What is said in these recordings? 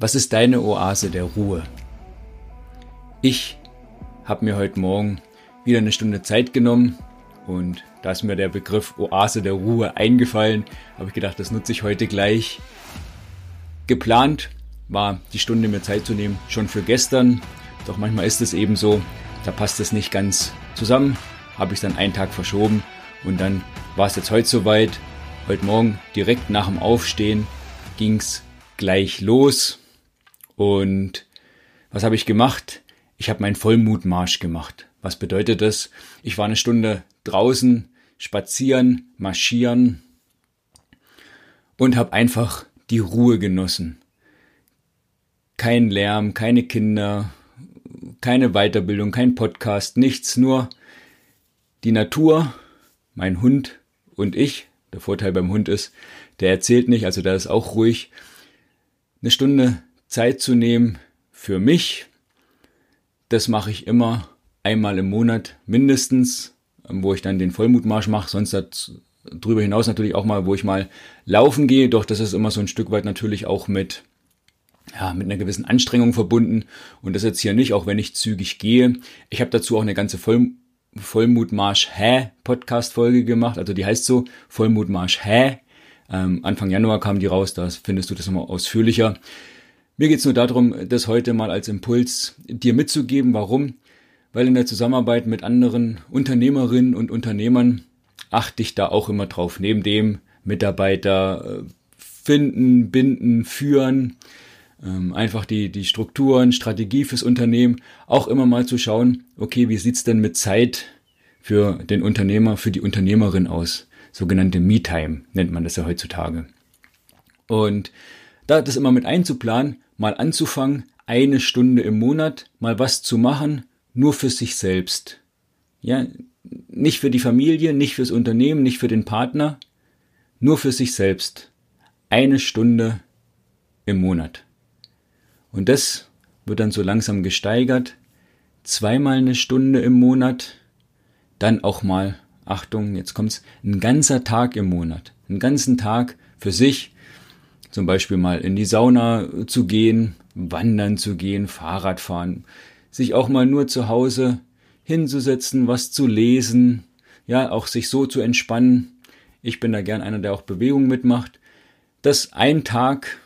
Was ist deine Oase der Ruhe? Ich habe mir heute Morgen wieder eine Stunde Zeit genommen und da ist mir der Begriff Oase der Ruhe eingefallen, habe ich gedacht, das nutze ich heute gleich. Geplant war die Stunde mir Zeit zu nehmen schon für gestern, doch manchmal ist es eben so, da passt es nicht ganz zusammen, habe ich dann einen Tag verschoben und dann war es jetzt heute soweit. Heute Morgen direkt nach dem Aufstehen ging es gleich los und was habe ich gemacht? Ich habe meinen Vollmutmarsch gemacht. Was bedeutet das? Ich war eine Stunde draußen, spazieren, marschieren und habe einfach die Ruhe genossen. Kein Lärm, keine Kinder, keine Weiterbildung, kein Podcast, nichts, nur die Natur, mein Hund und ich. Der Vorteil beim Hund ist, der erzählt nicht, also da ist auch ruhig. Eine Stunde Zeit zu nehmen für mich. Das mache ich immer einmal im Monat mindestens, wo ich dann den Vollmutmarsch mache. Sonst darüber hinaus natürlich auch mal, wo ich mal laufen gehe. Doch das ist immer so ein Stück weit natürlich auch mit ja, mit einer gewissen Anstrengung verbunden und das jetzt hier nicht, auch wenn ich zügig gehe. Ich habe dazu auch eine ganze Voll Vollmutmarsch Hä Podcast Folge gemacht, also die heißt so Vollmutmarsch Hä. Ähm, Anfang Januar kam die raus, da findest du das immer ausführlicher. Mir geht es nur darum, das heute mal als Impuls dir mitzugeben. Warum? Weil in der Zusammenarbeit mit anderen Unternehmerinnen und Unternehmern achte ich da auch immer drauf. Neben dem Mitarbeiter äh, finden, binden, führen, ähm, einfach die, die Strukturen, Strategie fürs Unternehmen, auch immer mal zu schauen, okay, wie sieht's denn mit Zeit für den Unternehmer, für die Unternehmerin aus? Sogenannte Me-Time nennt man das ja heutzutage. Und da das immer mit einzuplanen, mal anzufangen, eine Stunde im Monat mal was zu machen, nur für sich selbst. Ja, nicht für die Familie, nicht fürs Unternehmen, nicht für den Partner, nur für sich selbst. Eine Stunde im Monat. Und das wird dann so langsam gesteigert. Zweimal eine Stunde im Monat, dann auch mal, Achtung, jetzt kommt's, ein ganzer Tag im Monat. Einen ganzen Tag für sich, zum Beispiel mal in die Sauna zu gehen, wandern zu gehen, Fahrrad fahren, sich auch mal nur zu Hause hinzusetzen, was zu lesen, ja, auch sich so zu entspannen. Ich bin da gern einer, der auch Bewegung mitmacht. Das ein Tag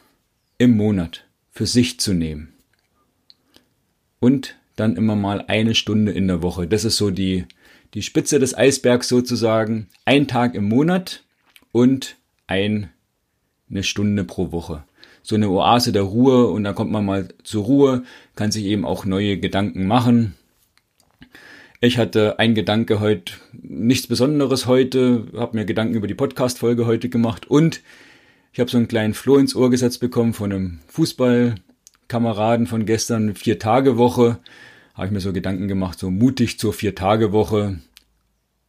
im Monat für sich zu nehmen. Und dann immer mal eine Stunde in der Woche. Das ist so die, die Spitze des Eisbergs sozusagen. Ein Tag im Monat und ein eine Stunde pro Woche. So eine Oase der Ruhe und dann kommt man mal zur Ruhe, kann sich eben auch neue Gedanken machen. Ich hatte ein Gedanke heute, nichts Besonderes heute, habe mir Gedanken über die Podcast-Folge heute gemacht und ich habe so einen kleinen Floh ins Ohr gesetzt bekommen von einem Fußballkameraden von gestern, Vier-Tage-Woche. Habe ich mir so Gedanken gemacht, so mutig zur Vier-Tage-Woche.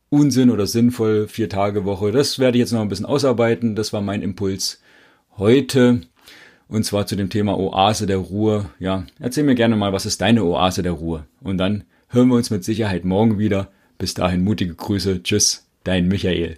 Unsinn oder sinnvoll, Vier-Tage-Woche. Das werde ich jetzt noch ein bisschen ausarbeiten. Das war mein Impuls heute. Und zwar zu dem Thema Oase der Ruhe. Ja, erzähl mir gerne mal, was ist deine Oase der Ruhe? Und dann hören wir uns mit Sicherheit morgen wieder. Bis dahin mutige Grüße. Tschüss, dein Michael.